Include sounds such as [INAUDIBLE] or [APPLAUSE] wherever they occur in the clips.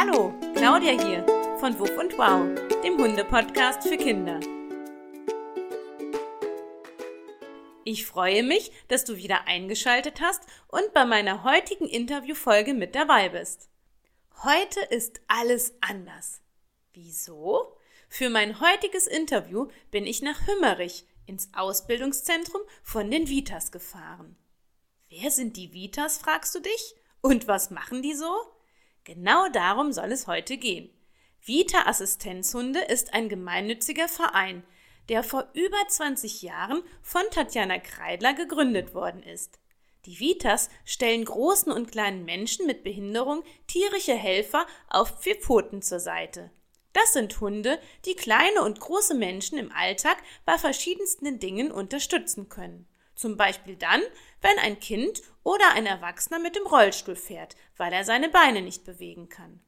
Hallo, Claudia hier von Wuff und Wow, dem Hunde-Podcast für Kinder. Ich freue mich, dass du wieder eingeschaltet hast und bei meiner heutigen Interviewfolge mit dabei bist. Heute ist alles anders. Wieso? Für mein heutiges Interview bin ich nach Hümmerich ins Ausbildungszentrum von den Vitas gefahren. Wer sind die Vitas, fragst du dich? Und was machen die so? Genau darum soll es heute gehen. Vita Assistenzhunde ist ein gemeinnütziger Verein, der vor über 20 Jahren von Tatjana Kreidler gegründet worden ist. Die Vitas stellen großen und kleinen Menschen mit Behinderung tierische Helfer auf vier Pfoten zur Seite. Das sind Hunde, die kleine und große Menschen im Alltag bei verschiedensten Dingen unterstützen können. Zum Beispiel dann, wenn ein Kind oder ein Erwachsener mit dem Rollstuhl fährt, weil er seine Beine nicht bewegen kann.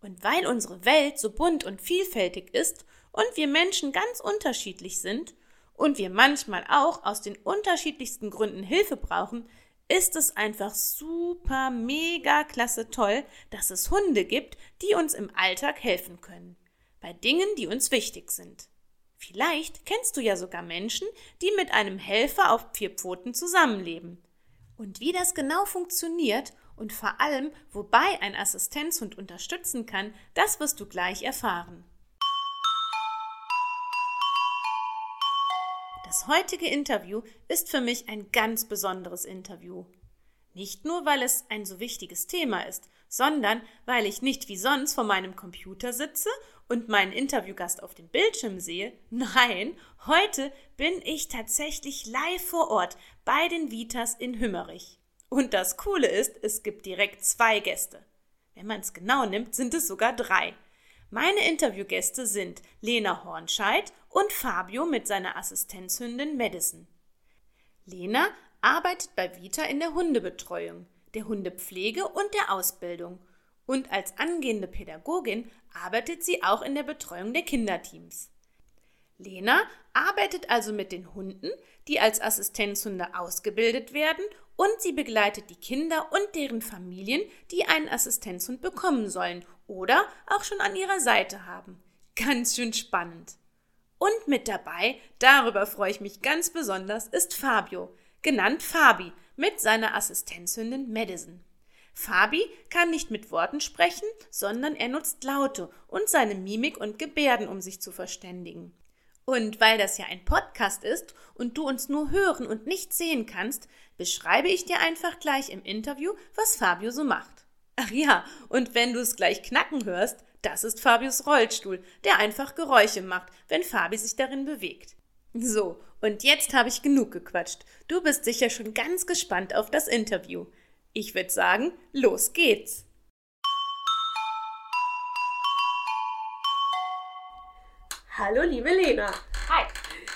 Und weil unsere Welt so bunt und vielfältig ist und wir Menschen ganz unterschiedlich sind und wir manchmal auch aus den unterschiedlichsten Gründen Hilfe brauchen, ist es einfach super, mega klasse toll, dass es Hunde gibt, die uns im Alltag helfen können. Bei Dingen, die uns wichtig sind. Vielleicht kennst du ja sogar Menschen, die mit einem Helfer auf vier Pfoten zusammenleben. Und wie das genau funktioniert und vor allem, wobei ein Assistenzhund unterstützen kann, das wirst du gleich erfahren. Das heutige Interview ist für mich ein ganz besonderes Interview. Nicht nur, weil es ein so wichtiges Thema ist, sondern weil ich nicht wie sonst vor meinem Computer sitze und meinen Interviewgast auf dem Bildschirm sehe. Nein, heute bin ich tatsächlich live vor Ort bei den Vitas in Hümmerich. Und das Coole ist, es gibt direkt zwei Gäste. Wenn man es genau nimmt, sind es sogar drei. Meine Interviewgäste sind Lena Hornscheid und Fabio mit seiner Assistenzhündin Madison. Lena arbeitet bei Vita in der Hundebetreuung, der Hundepflege und der Ausbildung und als angehende Pädagogin arbeitet sie auch in der Betreuung der Kinderteams. Lena arbeitet also mit den Hunden, die als Assistenzhunde ausgebildet werden, und sie begleitet die Kinder und deren Familien, die einen Assistenzhund bekommen sollen oder auch schon an ihrer Seite haben. Ganz schön spannend. Und mit dabei, darüber freue ich mich ganz besonders, ist Fabio, genannt Fabi, mit seiner Assistenzhündin Madison. Fabi kann nicht mit Worten sprechen, sondern er nutzt Laute und seine Mimik und Gebärden, um sich zu verständigen. Und weil das ja ein Podcast ist und du uns nur hören und nicht sehen kannst, beschreibe ich dir einfach gleich im Interview, was Fabio so macht. Ach ja, und wenn du es gleich knacken hörst, das ist Fabius Rollstuhl, der einfach Geräusche macht, wenn Fabi sich darin bewegt. So, und jetzt habe ich genug gequatscht. Du bist sicher schon ganz gespannt auf das Interview. Ich würde sagen, los geht's. Hallo, liebe Lena. Hi.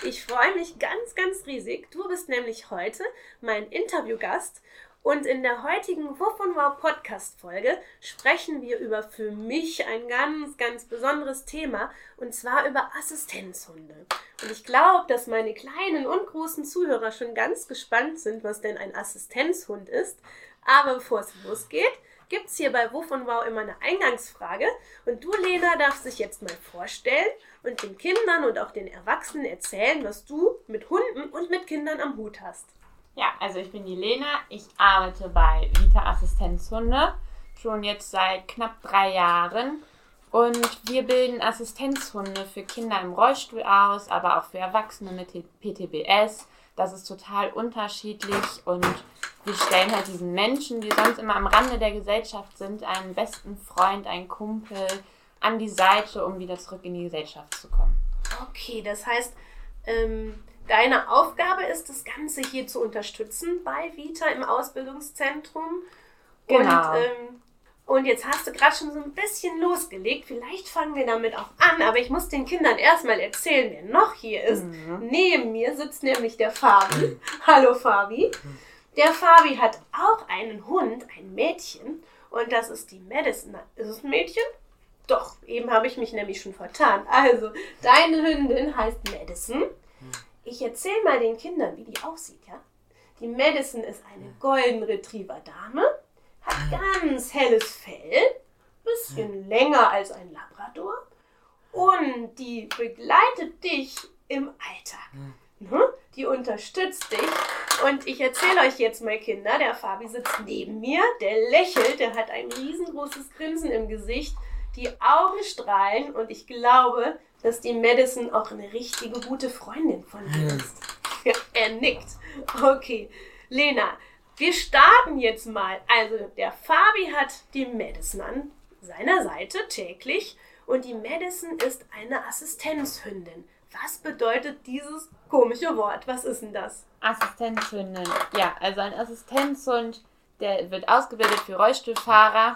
Ich freue mich ganz, ganz riesig. Du bist nämlich heute mein Interviewgast und in der heutigen Wuff und Wow Podcast Folge sprechen wir über für mich ein ganz, ganz besonderes Thema und zwar über Assistenzhunde. Und ich glaube, dass meine kleinen und großen Zuhörer schon ganz gespannt sind, was denn ein Assistenzhund ist. Aber bevor es losgeht, gibt es hier bei Wuff und Wow immer eine Eingangsfrage. Und du, Lena, darfst dich jetzt mal vorstellen und den Kindern und auch den Erwachsenen erzählen, was du mit Hunden und mit Kindern am Hut hast. Ja, also ich bin die Lena. Ich arbeite bei Vita Assistenzhunde schon jetzt seit knapp drei Jahren. Und wir bilden Assistenzhunde für Kinder im Rollstuhl aus, aber auch für Erwachsene mit PTBS. Das ist total unterschiedlich und wir stellen halt diesen Menschen, die sonst immer am Rande der Gesellschaft sind, einen besten Freund, einen Kumpel an die Seite, um wieder zurück in die Gesellschaft zu kommen. Okay, das heißt, ähm, deine Aufgabe ist, das Ganze hier zu unterstützen bei Vita im Ausbildungszentrum. Genau. Und, ähm, und jetzt hast du gerade schon so ein bisschen losgelegt. Vielleicht fangen wir damit auch an, aber ich muss den Kindern erstmal erzählen, wer noch hier ist. Mhm. Neben mir sitzt nämlich der Fabi. [LAUGHS] Hallo Fabi. Der Fabi hat auch einen Hund, ein Mädchen. Und das ist die Madison. Ist es ein Mädchen? Doch, eben habe ich mich nämlich schon vertan. Also, deine Hündin heißt Madison. Ich erzähle mal den Kindern, wie die aussieht, ja? Die Madison ist eine Golden Retriever Dame, hat ganz helles Fell, bisschen länger als ein Labrador und die begleitet dich im Alltag. Ne? Die unterstützt dich. Und ich erzähle euch jetzt mal, Kinder, der Fabi sitzt neben mir, der lächelt, der hat ein riesengroßes Grinsen im Gesicht, die Augen strahlen und ich glaube, dass die Madison auch eine richtige gute Freundin von dir ist. [LAUGHS] Ja, er nickt. Okay, Lena, wir starten jetzt mal. Also, der Fabi hat die Madison an seiner Seite täglich und die Madison ist eine Assistenzhündin. Was bedeutet dieses komische Wort? Was ist denn das? Assistenzhündin. Ja, also ein Assistenzhund, der wird ausgebildet für Rollstuhlfahrer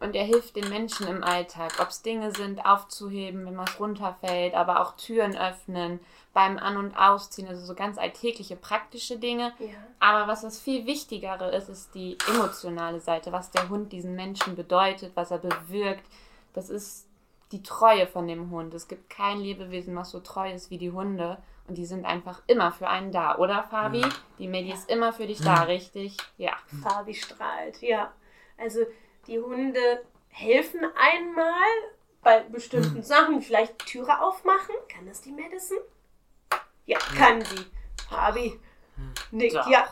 und er hilft den Menschen im Alltag. Ob es Dinge sind, aufzuheben, wenn was runterfällt, aber auch Türen öffnen, beim An- und Ausziehen, also so ganz alltägliche, praktische Dinge. Ja. Aber was das viel Wichtigere ist, ist die emotionale Seite, was der Hund diesen Menschen bedeutet, was er bewirkt. Das ist die Treue von dem Hund. Es gibt kein Lebewesen, was so treu ist wie die Hunde. Und die sind einfach immer für einen da, oder Fabi? Die Medi ist immer für dich da, richtig? Ja. Fabi strahlt, ja. Also die Hunde helfen einmal bei bestimmten Sachen, vielleicht Türe aufmachen. Kann das die Madison? Ja, kann sie. Fabi nickt, Doch. ja.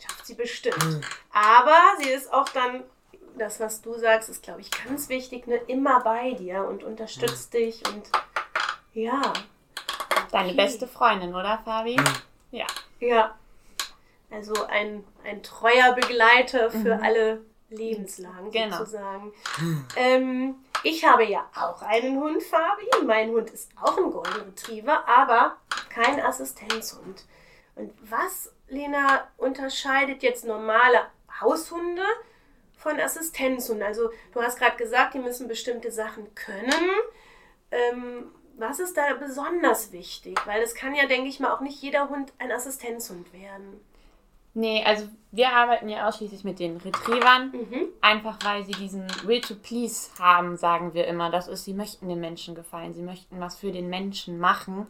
Schafft sie bestimmt. Aber sie ist auch dann, das, was du sagst, ist, glaube ich, ganz wichtig, ne? immer bei dir und unterstützt dich und ja, Deine Okay. beste Freundin, oder Fabi? Ja. ja. Also ein, ein treuer Begleiter für alle Lebenslagen Genau. sozusagen. Ähm, ich habe ja auch einen Hund, Fabi. Mein Hund ist auch ein Golden Retriever, aber kein Assistenzhund. Und was, Lena, unterscheidet jetzt normale Haushunde von Assistenzhunden? Also du hast gerade gesagt, die müssen bestimmte Sachen können. Ähm, was ist da besonders wichtig? Weil es kann ja, denke ich mal, auch nicht jeder Hund ein Assistenzhund werden. Nee, also wir arbeiten ja ausschließlich mit den Retrievern. Mhm. Einfach weil sie diesen Will to Please haben, sagen wir immer. Das ist, sie möchten den Menschen gefallen, sie möchten was für den Menschen machen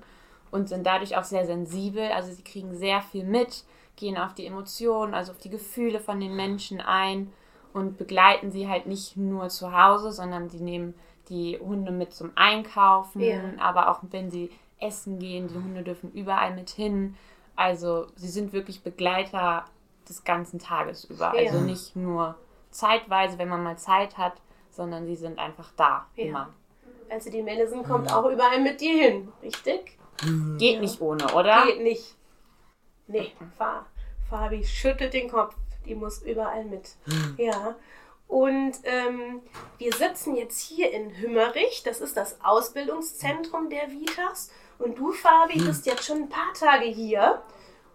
und sind dadurch auch sehr sensibel. Also sie kriegen sehr viel mit, gehen auf die Emotionen, also auf die Gefühle von den Menschen ein und begleiten sie halt nicht nur zu Hause, sondern sie nehmen die Hunde mit zum Einkaufen, Ja. aber auch wenn sie essen gehen, die Hunde dürfen überall mit hin. Also sie sind wirklich Begleiter des ganzen Tages über. Ja. Also nicht nur zeitweise, wenn man mal Zeit hat, sondern sie sind einfach da Ja. immer. Also die Madison kommt auch überall mit dir hin, richtig? Geht nicht ohne, oder? Geht nicht. Nee, Fa Fabi schüttelt den Kopf. Die muss überall mit. Ja. Und ähm, wir sitzen jetzt hier in Hümmerich. Das ist das Ausbildungszentrum der Vitas. Und du, Fabi, bist jetzt schon ein paar Tage hier.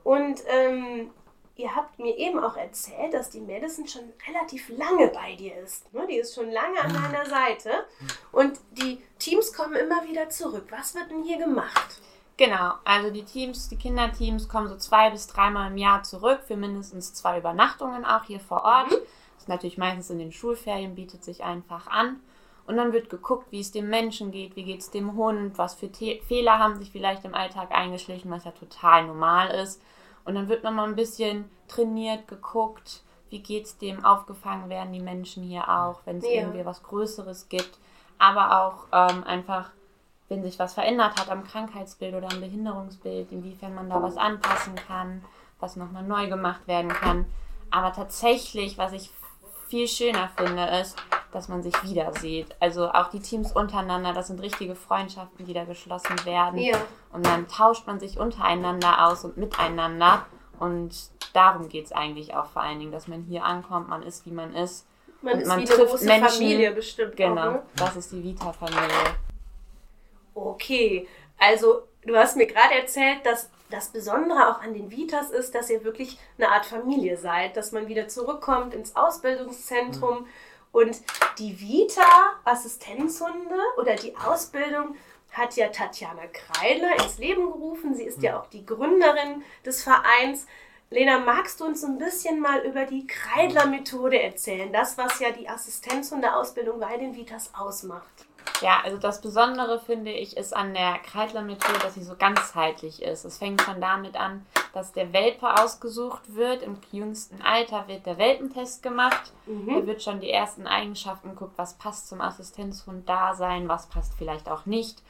Und ähm, ihr habt mir eben auch erzählt, dass die Madison schon relativ lange bei dir ist. Ne? Die ist schon lange an deiner Seite. Und die Teams kommen immer wieder zurück. Was wird denn hier gemacht? Genau, also die Teams, die Kinderteams kommen so zwei bis dreimal im Jahr zurück für mindestens zwei Übernachtungen auch hier vor Ort. Das ist natürlich meistens in den Schulferien, bietet sich einfach an. Und dann wird geguckt, wie es dem Menschen geht, wie geht es dem Hund, was für The Fehler haben sich vielleicht im Alltag eingeschlichen, was ja total normal ist. Und dann wird nochmal ein bisschen trainiert, geguckt, wie geht es dem, aufgefangen werden die Menschen hier auch, wenn es Ja. irgendwie was Größeres gibt. Aber auch ähm, einfach wenn sich was verändert hat am Krankheitsbild oder am Behinderungsbild, inwiefern man da was anpassen kann, was nochmal neu gemacht werden kann. Aber tatsächlich, was ich viel schöner finde, ist, dass man sich wieder sieht. Also auch die Teams untereinander, das sind richtige Freundschaften, die da geschlossen werden. Ja. Und dann tauscht man sich untereinander aus und miteinander. Und darum geht es eigentlich auch vor allen Dingen, dass man hier ankommt, man ist, wie man ist. Man Und ist man wie eine trifft große Menschen. Familie bestimmt. Genau, Auch, ne? das ist die Vita-Familie. Okay, also du hast mir gerade erzählt, dass das Besondere auch an den Vitas ist, dass ihr wirklich eine Art Familie seid, dass man wieder zurückkommt ins Ausbildungszentrum und die Vita Assistenzhunde oder die Ausbildung hat ja Tatjana Kreidler ins Leben gerufen. Sie ist ja auch die Gründerin des Vereins. Lena, magst du uns ein bisschen mal über die Kreidler-Methode erzählen? Das, was ja die Assistenzhundeausbildung bei den Vitas ausmacht. Ja, also das Besondere finde ich ist an der Kreidler-Methode, dass sie so ganzheitlich ist. Es fängt schon damit an, dass der Welpe ausgesucht wird. Im jüngsten Alter wird der Welpentest gemacht. Mhm. Da wird schon die ersten Eigenschaften geguckt, was passt zum Assistenzhund da sein, was passt vielleicht auch nicht.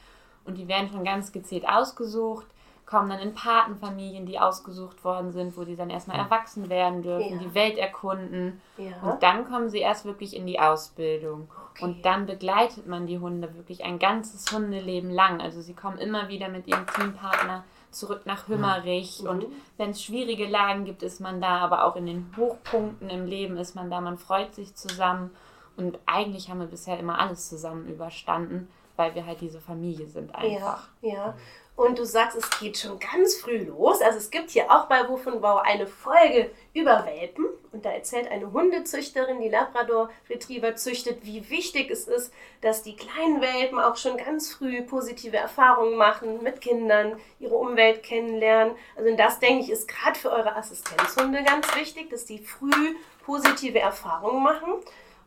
Und die werden schon ganz gezielt ausgesucht, kommen dann in Patenfamilien, die ausgesucht worden sind, wo die dann erstmal erwachsen werden dürfen, Ja. die Welt erkunden. Ja. Und dann kommen sie erst wirklich in die Ausbildung. Okay. Und dann begleitet man die Hunde wirklich ein ganzes Hundeleben lang. Also sie kommen immer wieder mit ihrem Teampartner zurück nach Hümmerich. Mhm. Und wenn es schwierige Lagen gibt, ist man da. Aber auch in den Hochpunkten im Leben ist man da. Man freut sich zusammen. Und eigentlich haben wir bisher immer alles zusammen überstanden, weil wir halt diese Familie sind einfach. Ja, ja. Und du sagst, es geht schon ganz früh los. Also es gibt hier auch bei Wuff und Wow eine Folge über Welpen. Und da erzählt eine Hundezüchterin, die Labrador Retriever züchtet, wie wichtig es ist, dass die kleinen Welpen auch schon ganz früh positive Erfahrungen machen mit Kindern, ihre Umwelt kennenlernen. Also das, denke ich, ist gerade für eure Assistenzhunde ganz wichtig, dass die früh positive Erfahrungen machen.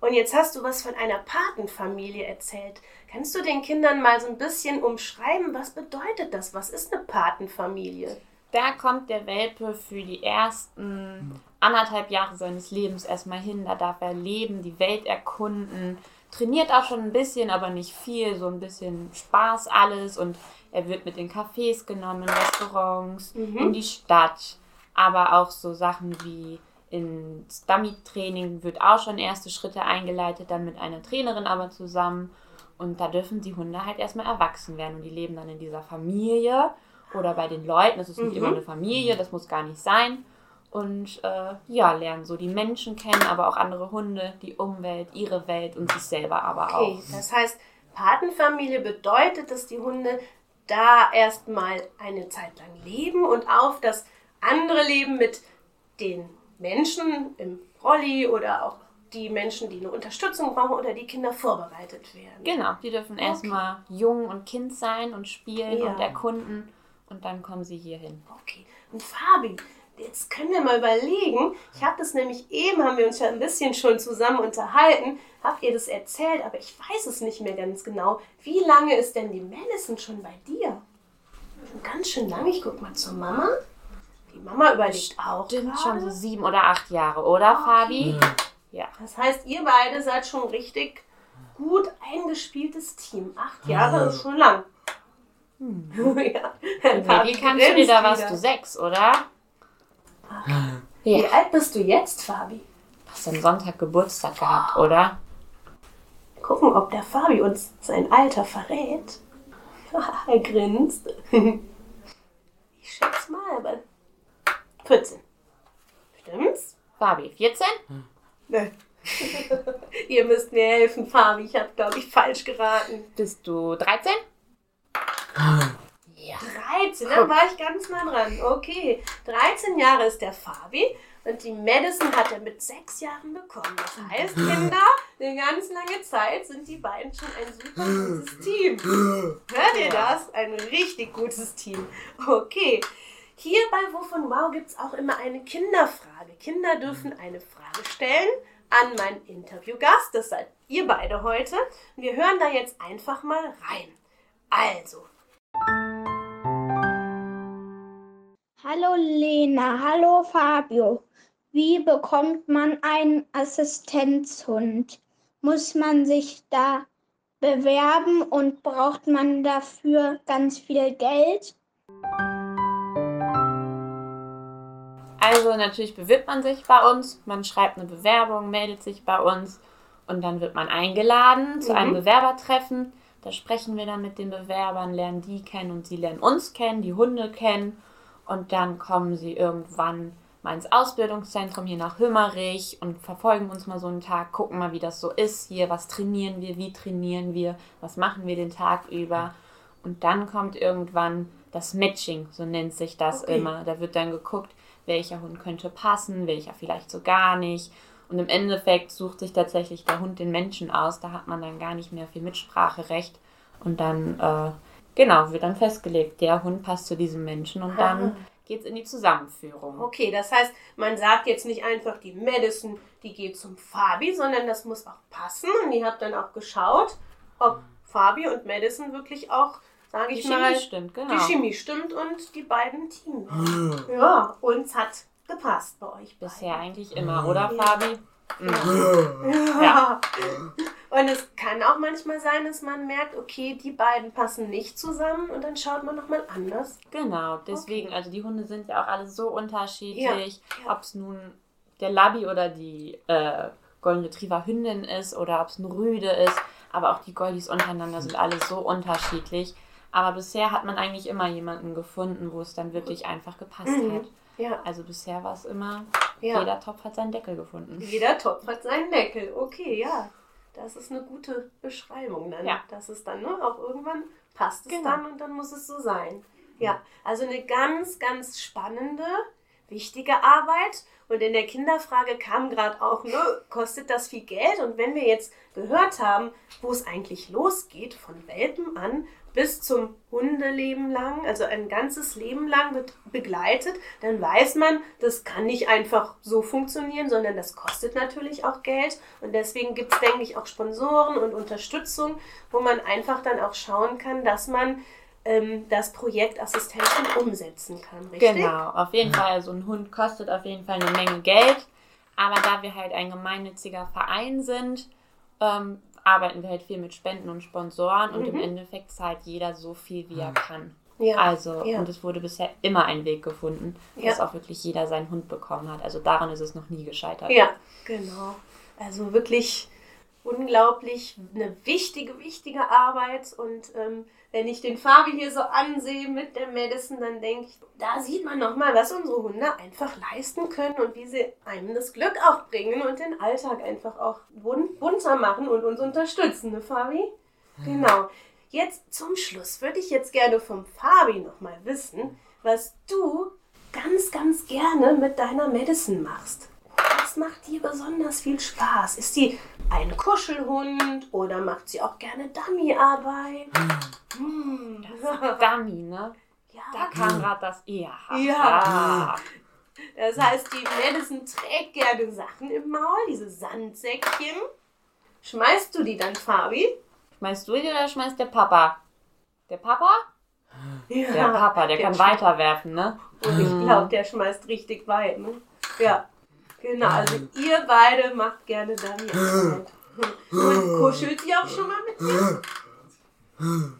Und jetzt hast du was von einer Patenfamilie erzählt. Kannst du den Kindern mal so ein bisschen umschreiben, was bedeutet das? Was ist eine Patenfamilie? Da kommt der Welpe für die ersten anderthalb Jahre seines Lebens erstmal hin. Da darf er leben, die Welt erkunden, trainiert auch schon ein bisschen, aber nicht viel, so ein bisschen Spaß alles. Und er wird mit in Cafés genommen, Restaurants, in die Stadt. Aber auch so Sachen wie ins Dummy-Training wird auch schon erste Schritte eingeleitet, dann mit einer Trainerin aber zusammen. Und da dürfen die Hunde halt erstmal erwachsen werden und die leben dann in dieser Familie oder bei den Leuten. Das ist nicht immer eine Familie, das muss gar nicht sein. Und äh, ja, lernen so die Menschen kennen, aber auch andere Hunde, die Umwelt, ihre Welt und sich selber aber Okay, auch. das heißt, Patenfamilie bedeutet, dass die Hunde da erstmal eine Zeit lang leben und auf das andere Leben mit den Menschen im Rolli oder auch die Menschen, die eine Unterstützung brauchen oder die Kinder vorbereitet werden. Genau, die dürfen erstmal jung und Kind sein und spielen Ja. und erkunden und dann kommen sie hier hin. Okay. Und Fabi, jetzt können wir mal überlegen. Ich habe das nämlich eben, haben wir uns ja ein bisschen schon zusammen unterhalten. Habt ihr das erzählt, aber ich weiß es nicht mehr ganz genau. Wie lange ist denn die Madison schon bei dir? Schon ganz schön lange. Ich guck mal zur Mama. Die Mama überlegt auch. Stimmt schon so sieben oder acht Jahre, oder Fabi? Ja. Das heißt, ihr beide seid schon richtig gut eingespieltes Team. Acht Jahre ist schon lang. [LAUGHS] ja. Wie kannst du dir da was? wieder. Du sechs, oder? Wie Ja. alt bist du jetzt, Fabi? Hast am Sonntag Geburtstag gehabt, oder? Gucken, ob der Fabi uns sein Alter verrät. [LAUGHS] er grinst. [LAUGHS] ich schätze 14. Stimmt's? Fabi, 14? Ne. [LAUGHS] Ihr müsst mir helfen, Fabi. Ich habe, glaube ich, falsch geraten. Bist du 13? 13, da war ich ganz nah dran. Okay, 13 Jahre ist der Fabi und die Madison hat er mit 6 Jahren bekommen. Das heißt, Kinder, eine ganz lange Zeit sind die beiden schon ein super gutes Team. Hört ihr das? Ein richtig gutes Team. Okay. Hier bei und Wow gibt es auch immer eine Kinderfrage. Kinder dürfen eine Frage stellen an meinen Interviewgast. Das seid ihr beide heute. Wir hören da jetzt einfach mal rein. Also, Hallo Lena, hallo Fabio. Wie bekommt man einen Assistenzhund? Muss man sich da bewerben und braucht man dafür ganz viel Geld? Also natürlich bewirbt man sich bei uns, man schreibt eine Bewerbung, meldet sich bei uns und dann wird man eingeladen zu einem Mhm. Bewerbertreffen. Da sprechen wir dann mit den Bewerbern, lernen die kennen und sie lernen uns kennen, die Hunde kennen und dann kommen sie irgendwann mal ins Ausbildungszentrum hier nach Hümmerich und verfolgen uns mal so einen Tag, gucken mal, wie das so ist hier, was trainieren wir, wie trainieren wir, was machen wir den Tag über. Und dann kommt irgendwann das Matching, so nennt sich das Okay. immer. Da wird dann geguckt, welcher Hund könnte passen, welcher vielleicht so gar nicht. Und im Endeffekt sucht sich tatsächlich der Hund den Menschen aus. Da hat man dann gar nicht mehr viel Mitspracherecht. Und dann, äh, genau, wird dann festgelegt, der Hund passt zu diesem Menschen und dann geht's in die Zusammenführung. Okay, das heißt, man sagt jetzt nicht einfach, die Madison, die geht zum Fabi, sondern das muss auch passen. Und ihr habt dann auch geschaut, ob Fabi und Madison wirklich auch, sage ich Die mal, Chemie stimmt, genau. die Chemie stimmt und die beiden Teams. Ja, uns hat gepasst bei euch Bisher beiden. eigentlich immer, oder Ja. Fabi? Ja. [LAUGHS] Und es kann auch manchmal sein, dass man merkt, okay, die beiden passen nicht zusammen und dann schaut man nochmal anders. Genau, deswegen, also die Hunde sind ja auch alle so unterschiedlich. Ja, ja. Ob es nun der Labby oder die äh, Golden Retriever Hündin ist oder ob es ein Rüde ist. Aber auch die Goldies untereinander sind alle so unterschiedlich. Aber bisher hat man eigentlich immer jemanden gefunden, wo es dann wirklich einfach gepasst Mhm. hat. Ja, Also bisher war es immer, ja. jeder Topf hat seinen Deckel gefunden. Jeder Topf hat seinen Deckel. Okay, ja. Das ist eine gute Beschreibung dann. Ja. Das ist dann, ne, auch irgendwann passt es Genau. dann und dann muss es so sein. Ja, also eine ganz, ganz spannende, wichtige Arbeit. Und in der Kinderfrage kam gerade auch, ne, kostet das viel Geld? Und wenn wir jetzt gehört haben, wo es eigentlich losgeht, von Welpen an bis zum Hundeleben lang, also ein ganzes Leben lang be begleitet, dann weiß man, das kann nicht einfach so funktionieren, sondern das kostet natürlich auch Geld. Und deswegen gibt es, denke ich, auch Sponsoren und Unterstützung, wo man einfach dann auch schauen kann, dass man ähm, das Projekt Assistentin umsetzen kann. Richtig? Genau, auf jeden Fall. So ein Hund kostet auf jeden Fall eine Menge Geld. Aber da wir halt ein gemeinnütziger Verein sind, ähm, arbeiten wir halt viel mit Spenden und Sponsoren und im Endeffekt zahlt jeder so viel, wie er kann. Mhm. Ja. Also, ja. und es wurde bisher immer ein Weg gefunden, dass Ja. auch wirklich jeder seinen Hund bekommen hat. Also daran ist es noch nie gescheitert. Ja, genau. Also wirklich unglaublich eine wichtige, wichtige Arbeit. Und ähm, wenn ich den Fabi hier so ansehe mit der Madison, dann denke ich, da sieht man nochmal, was unsere Hunde einfach leisten können und wie sie einem das Glück auch bringen und den Alltag einfach auch bun- bunter machen und uns unterstützen, ne Fabi? Genau. Jetzt zum Schluss würde ich jetzt gerne vom Fabi nochmal wissen, was du ganz, ganz gerne mit deiner Madison machst. Was macht dir besonders viel Spaß? Ist sie ein Kuschelhund oder macht sie auch gerne Dummyarbeit? Hm. Dummy, ne? Da Ja, kam gerade das Ja. Ja. das heißt, die Madison trägt gerne Sachen im Maul, diese Sandsäckchen. Schmeißt du die dann, Fabi? Schmeißt du die oder schmeißt der Papa? Der Papa? Ja, Der Papa, der, kann schmeißt- weiterwerfen, ne? Und ich glaube, der schmeißt richtig weit, ne? Ja. Genau, also ihr beide macht gerne Dummyarbeit. Und kuschelt sie auch schon mal mit ihr?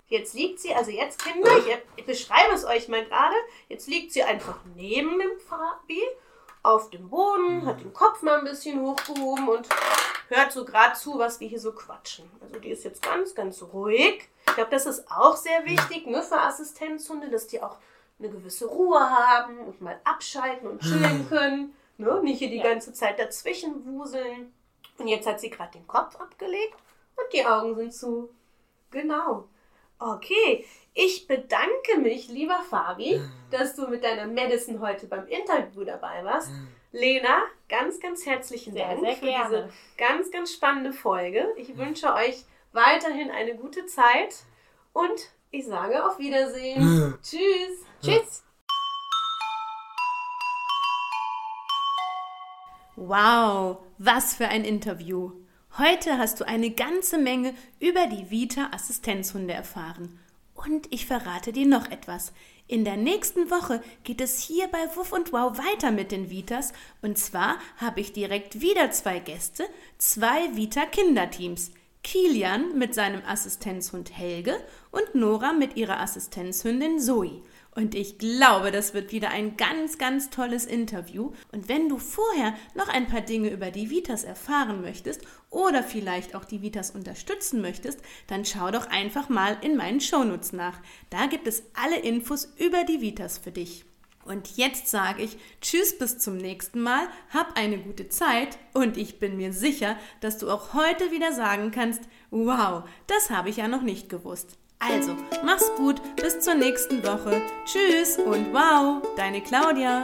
Jetzt liegt sie, also jetzt Kinder, ich, ich beschreibe es euch mal gerade. Jetzt liegt sie einfach neben dem Fabi auf dem Boden, hat den Kopf mal ein bisschen hochgehoben und hört so gerade zu, was wir hier so quatschen. Also die ist jetzt ganz, ganz ruhig. Ich glaube, das ist auch sehr wichtig ne, für Assistenzhunde, dass die auch eine gewisse Ruhe haben und mal abschalten und chillen können. Ne? Nicht hier die Ja. ganze Zeit dazwischen wuseln. Und jetzt hat sie gerade den Kopf abgelegt und die Augen sind zu. Genau. Okay, ich bedanke mich, lieber Fabi, dass du mit deiner Madison heute beim Interview dabei warst. Lena, ganz, ganz herzlichen Sehr, Dank sehr für gerne. diese ganz, ganz spannende Folge. Ich wünsche euch weiterhin eine gute Zeit und ich sage auf Wiedersehen. Tschüss. Tschüss! Wow, was für ein Interview. Heute hast du eine ganze Menge über die Vita Assistenzhunde erfahren. Und ich verrate dir noch etwas. In der nächsten Woche geht es hier bei Wuff und Wow weiter mit den Vitas. Und zwar habe ich direkt wieder zwei Gäste, zwei Vita Kinderteams. Kilian mit seinem Assistenzhund Helge und Nora mit ihrer Assistenzhündin Zoe. Und ich glaube, das wird wieder ein ganz, ganz tolles Interview. Und wenn du vorher noch ein paar Dinge über die Vitas erfahren möchtest oder vielleicht auch die Vitas unterstützen möchtest, dann schau doch einfach mal in meinen Shownotes nach. Da gibt es alle Infos über die Vitas für dich. Und jetzt sage ich Tschüss bis zum nächsten Mal, hab eine gute Zeit und ich bin mir sicher, dass du auch heute wieder sagen kannst, wow, das habe ich ja noch nicht gewusst. Also, mach's gut, bis zur nächsten Woche. Tschüss und wow, deine Claudia.